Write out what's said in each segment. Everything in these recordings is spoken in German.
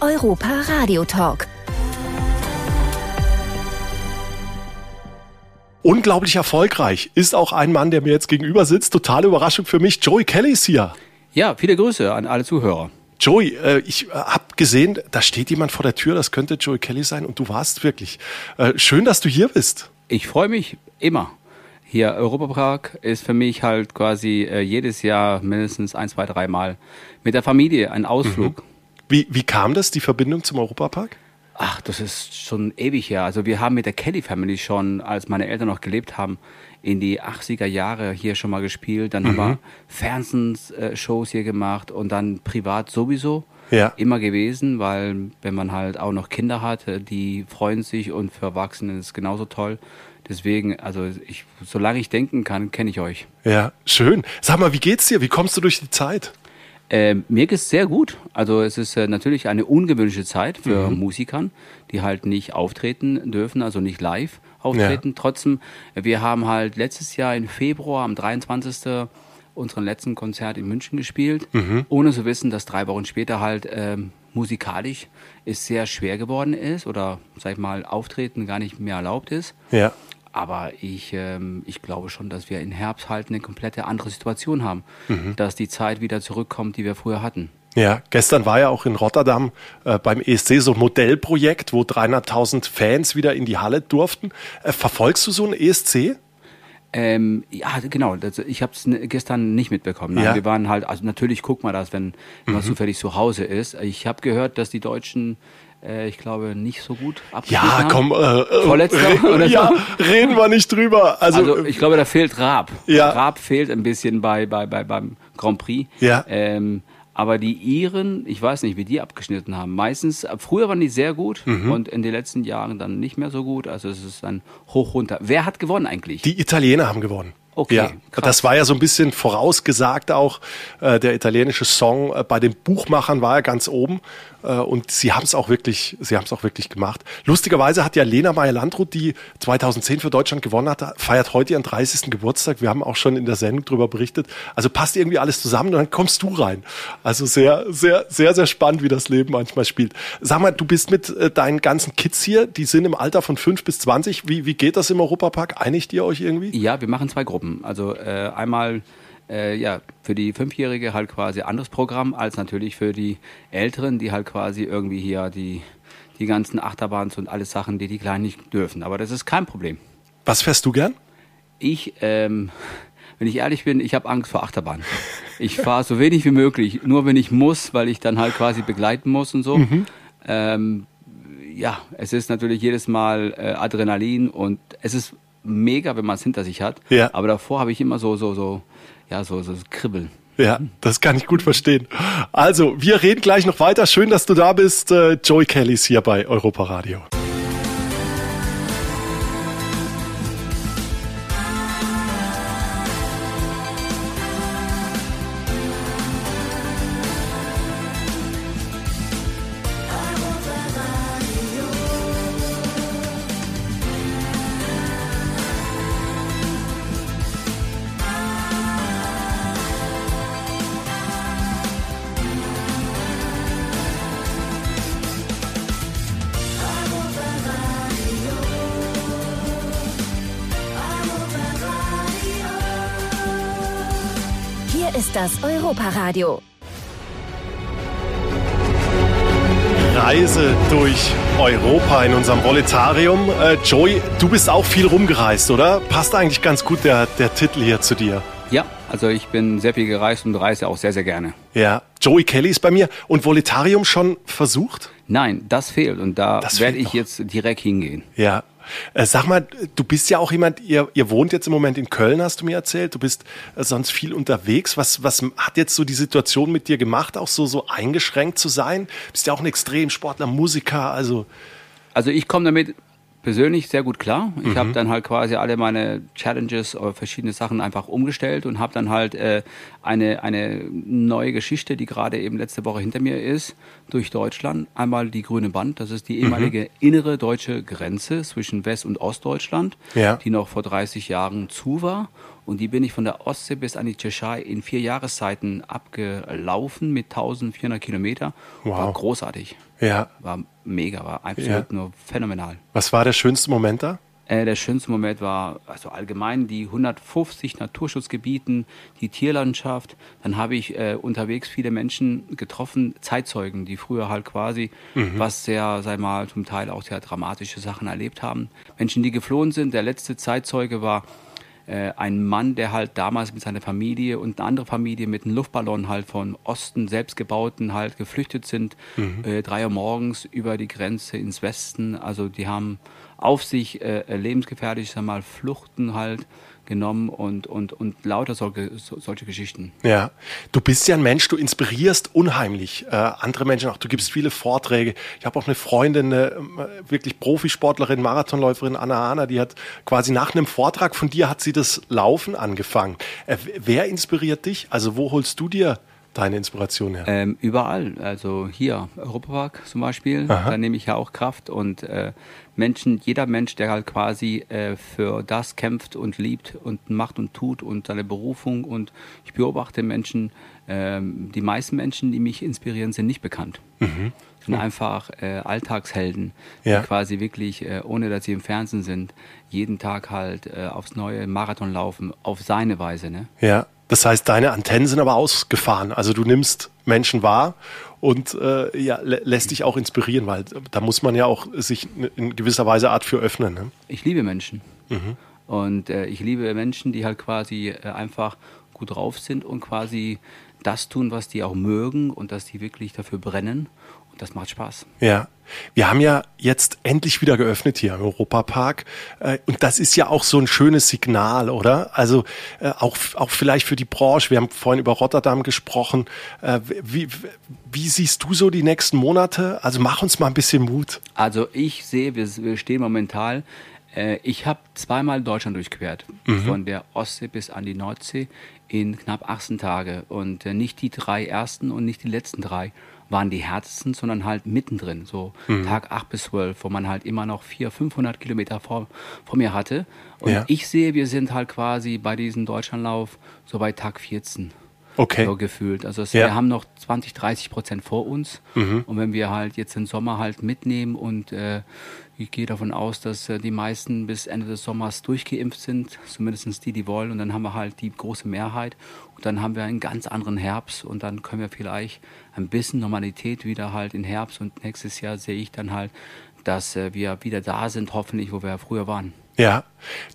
Der Europa Radio Talk. Unglaublich erfolgreich ist auch ein Mann, der mir jetzt gegenüber sitzt. Totale Überraschung für mich. Joey Kelly ist hier. Ja, viele Grüße an alle Zuhörer. Joey, äh, ich äh, habe gesehen, da steht jemand vor der Tür, das könnte Joey Kelly sein und du warst wirklich. Äh, schön, dass du hier bist. Ich freue mich immer. Hier Europapark ist für mich halt quasi jedes Jahr mindestens ein, zwei, dreimal mit der Familie ein Ausflug. Mhm. Wie, wie kam das, die Verbindung zum Europapark? Ach, das ist schon ewig her. Also wir haben mit der Kelly Family schon, als meine Eltern noch gelebt haben, in die 80er Jahre hier schon mal gespielt. Dann mhm. haben wir Fernsehshows hier gemacht und dann privat sowieso ja. immer gewesen, weil wenn man halt auch noch Kinder hat, die freuen sich und für Erwachsene ist es genauso toll. Deswegen, also ich, solange ich denken kann, kenne ich euch. Ja, schön. Sag mal, wie geht's dir? Wie kommst du durch die Zeit? Äh, mir geht es sehr gut. Also es ist äh, natürlich eine ungewöhnliche Zeit für mhm. Musikern, die halt nicht auftreten dürfen, also nicht live auftreten. Ja. Trotzdem, wir haben halt letztes Jahr im Februar, am 23. unseren letzten Konzert in München gespielt, mhm. ohne zu wissen, dass drei Wochen später halt ähm, musikalisch es sehr schwer geworden ist oder, sag ich mal, Auftreten gar nicht mehr erlaubt ist. Ja. Aber ich, ähm, ich glaube schon, dass wir in Herbst halt eine komplette andere Situation haben. Mhm. Dass die Zeit wieder zurückkommt, die wir früher hatten. Ja, gestern war ja auch in Rotterdam äh, beim ESC so ein Modellprojekt, wo 300.000 Fans wieder in die Halle durften. Äh, verfolgst du so ein ESC? Ähm, ja, genau. Das, ich habe es gestern nicht mitbekommen. Nein, ja. Wir waren halt, also natürlich guckt man das, wenn man mhm. zufällig zu Hause ist. Ich habe gehört, dass die Deutschen äh, ich glaube, nicht so gut abgeschnitten Ja, komm, äh, äh Vorletzter oder ja, so. reden wir nicht drüber. Also, also, ich glaube, da fehlt Raab. Ja. Raab fehlt ein bisschen bei, bei, bei, beim Grand Prix. Ja. Ähm, aber die Iren, ich weiß nicht, wie die abgeschnitten haben. Meistens, früher waren die sehr gut mhm. und in den letzten Jahren dann nicht mehr so gut. Also es ist dann hoch runter. Wer hat gewonnen eigentlich? Die Italiener haben gewonnen. Okay, ja, krass. das war ja so ein bisschen vorausgesagt auch. Äh, der italienische Song äh, bei den Buchmachern war ja ganz oben äh, und sie haben es auch wirklich, sie haben es auch wirklich gemacht. Lustigerweise hat ja Lena Meyer-Landrut, die 2010 für Deutschland gewonnen hat, feiert heute ihren 30. Geburtstag. Wir haben auch schon in der Sendung darüber berichtet. Also passt irgendwie alles zusammen und dann kommst du rein. Also sehr, sehr, sehr, sehr spannend, wie das Leben manchmal spielt. Sag mal, du bist mit äh, deinen ganzen Kids hier, die sind im Alter von 5 bis 20. Wie, wie geht das im Europapark? Einigt ihr euch irgendwie? Ja, wir machen zwei Gruppen haben. Also äh, einmal äh, ja, für die Fünfjährige halt quasi anderes Programm als natürlich für die Älteren, die halt quasi irgendwie hier die, die ganzen Achterbahns und alles Sachen, die die Kleinen nicht dürfen. Aber das ist kein Problem. Was fährst du gern? Ich, ähm, wenn ich ehrlich bin, ich habe Angst vor Achterbahn. Ich fahre so wenig wie möglich, nur wenn ich muss, weil ich dann halt quasi begleiten muss und so. Mhm. Ähm, ja, es ist natürlich jedes Mal äh, Adrenalin und es ist mega, wenn man es hinter sich hat. Ja. Aber davor habe ich immer so, so, so, ja, so, so Kribbeln. Ja, das kann ich gut verstehen. Also, wir reden gleich noch weiter. Schön, dass du da bist. Äh, Joey Kellys hier bei Europa Radio. Das Europaradio. Reise durch Europa in unserem Voletarium. Äh, Joey, du bist auch viel rumgereist, oder? Passt eigentlich ganz gut der, der Titel hier zu dir. Ja, also ich bin sehr viel gereist und reise auch sehr, sehr gerne. Ja, Joey Kelly ist bei mir. Und Voletarium schon versucht? Nein, das fehlt und da werde ich noch. jetzt direkt hingehen. Ja, äh, sag mal, du bist ja auch jemand, ihr, ihr wohnt jetzt im Moment in Köln, hast du mir erzählt. Du bist äh, sonst viel unterwegs. Was, was hat jetzt so die Situation mit dir gemacht, auch so, so eingeschränkt zu sein? Bist ja auch ein Extremsportler, Musiker, also. Also ich komme damit persönlich sehr gut klar. Ich mhm. habe dann halt quasi alle meine Challenges oder verschiedene Sachen einfach umgestellt und habe dann halt äh, eine, eine neue Geschichte, die gerade eben letzte Woche hinter mir ist, durch Deutschland. Einmal die Grüne Band, das ist die mhm. ehemalige mhm. innere deutsche Grenze zwischen West- und Ostdeutschland, ja. die noch vor 30 Jahren zu war Und die bin ich von der Ostsee bis an die Tschechei in vier Jahreszeiten abgelaufen mit 1400 Kilometer. Wow. War großartig. Ja. War mega, war absolut ja. nur phänomenal. Was war der schönste Moment da? Äh, der schönste Moment war also allgemein die 150 Naturschutzgebieten, die Tierlandschaft. Dann habe ich äh, unterwegs viele Menschen getroffen, Zeitzeugen, die früher halt quasi mhm. was sehr, sei mal, zum Teil auch sehr dramatische Sachen erlebt haben. Menschen, die geflohen sind. Der letzte Zeitzeuge war äh, ein Mann, der halt damals mit seiner Familie und eine andere Familie mit einem Luftballon halt von Osten selbstgebauten halt geflüchtet sind. Mhm. Äh, drei Uhr morgens über die Grenze ins Westen. Also die haben auf sich äh, lebensgefährlich, sag mal, Fluchten halt genommen und, und, und lauter solche, so, solche Geschichten. Ja, du bist ja ein Mensch, du inspirierst unheimlich äh, andere Menschen auch. Du gibst viele Vorträge. Ich habe auch eine Freundin, eine äh, wirklich Profisportlerin, Marathonläuferin, Anna Hana, die hat quasi nach einem Vortrag von dir hat sie das Laufen angefangen. Äh, wer inspiriert dich? Also wo holst du dir deine Inspiration her? Ähm, überall. Also hier, Europapark zum Beispiel, Aha. da nehme ich ja auch Kraft und äh, Menschen, jeder Mensch, der halt quasi äh, für das kämpft und liebt und macht und tut und seine Berufung und ich beobachte Menschen, äh, die meisten Menschen, die mich inspirieren, sind nicht bekannt. Mhm. Sind mhm. einfach äh, Alltagshelden, ja. die quasi wirklich, äh, ohne dass sie im Fernsehen sind, jeden Tag halt äh, aufs neue Marathon laufen, auf seine Weise. Ne? Ja. Das heißt, deine Antennen sind aber ausgefahren. Also du nimmst Menschen wahr und äh, ja, lä lässt dich auch inspirieren, weil da muss man ja auch sich in gewisser Weise Art für öffnen. Ne? Ich liebe Menschen. Mhm. Und äh, ich liebe Menschen, die halt quasi äh, einfach gut drauf sind und quasi das tun, was die auch mögen und dass die wirklich dafür brennen das macht Spaß. Ja. Wir haben ja jetzt endlich wieder geöffnet hier im Europapark. Äh, und das ist ja auch so ein schönes Signal, oder? Also äh, auch, auch vielleicht für die Branche. Wir haben vorhin über Rotterdam gesprochen. Äh, wie, wie siehst du so die nächsten Monate? Also mach uns mal ein bisschen Mut. Also ich sehe, wir, wir stehen momentan ich habe zweimal Deutschland durchquert, mhm. von der Ostsee bis an die Nordsee in knapp 18 Tage. Und nicht die drei ersten und nicht die letzten drei waren die härtesten, sondern halt mittendrin, so mhm. Tag 8 bis 12, wo man halt immer noch 400, 500 Kilometer vor, vor mir hatte. Und ja. ich sehe, wir sind halt quasi bei diesem Deutschlandlauf so bei Tag 14. Okay. So gefühlt. Also es, ja. wir haben noch 20, 30 Prozent vor uns. Mhm. Und wenn wir halt jetzt den Sommer halt mitnehmen und äh, ich gehe davon aus, dass äh, die meisten bis Ende des Sommers durchgeimpft sind, zumindest die, die wollen. Und dann haben wir halt die große Mehrheit. Und dann haben wir einen ganz anderen Herbst. Und dann können wir vielleicht ein bisschen Normalität wieder halt in Herbst. Und nächstes Jahr sehe ich dann halt, dass äh, wir wieder da sind, hoffentlich, wo wir früher waren. Ja.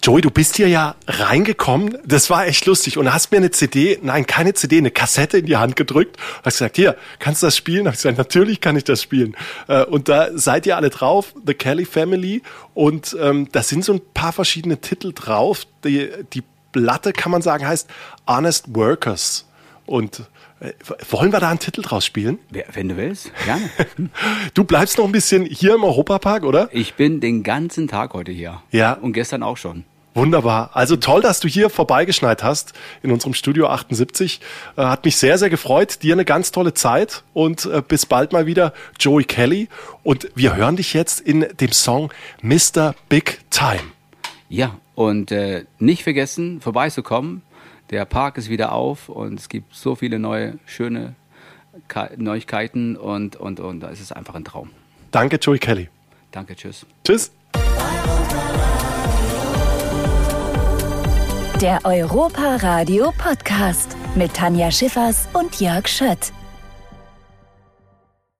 Joey, du bist hier ja reingekommen. Das war echt lustig. Und hast mir eine CD, nein, keine CD, eine Kassette in die Hand gedrückt. Hast gesagt, hier, kannst du das spielen? Hab ich gesagt, natürlich kann ich das spielen. Äh, und da seid ihr alle drauf, The Kelly Family. Und ähm, da sind so ein paar verschiedene Titel drauf. Die, die Platte, kann man sagen, heißt Honest Workers. Und äh, wollen wir da einen Titel draus spielen? Wenn du willst, gerne. Du bleibst noch ein bisschen hier im Europapark, oder? Ich bin den ganzen Tag heute hier. Ja. Und gestern auch schon. Wunderbar. Also toll, dass du hier vorbeigeschneit hast in unserem Studio 78. Äh, hat mich sehr, sehr gefreut. Dir eine ganz tolle Zeit und äh, bis bald mal wieder, Joey Kelly. Und wir hören dich jetzt in dem Song Mr. Big Time. Ja, und äh, nicht vergessen, vorbeizukommen der Park ist wieder auf und es gibt so viele neue, schöne Neuigkeiten und, und, und da ist es einfach ein Traum. Danke, Joey Kelly. Danke, tschüss. Tschüss. Der Europa Radio Podcast mit Tanja Schiffers und Jörg Schött.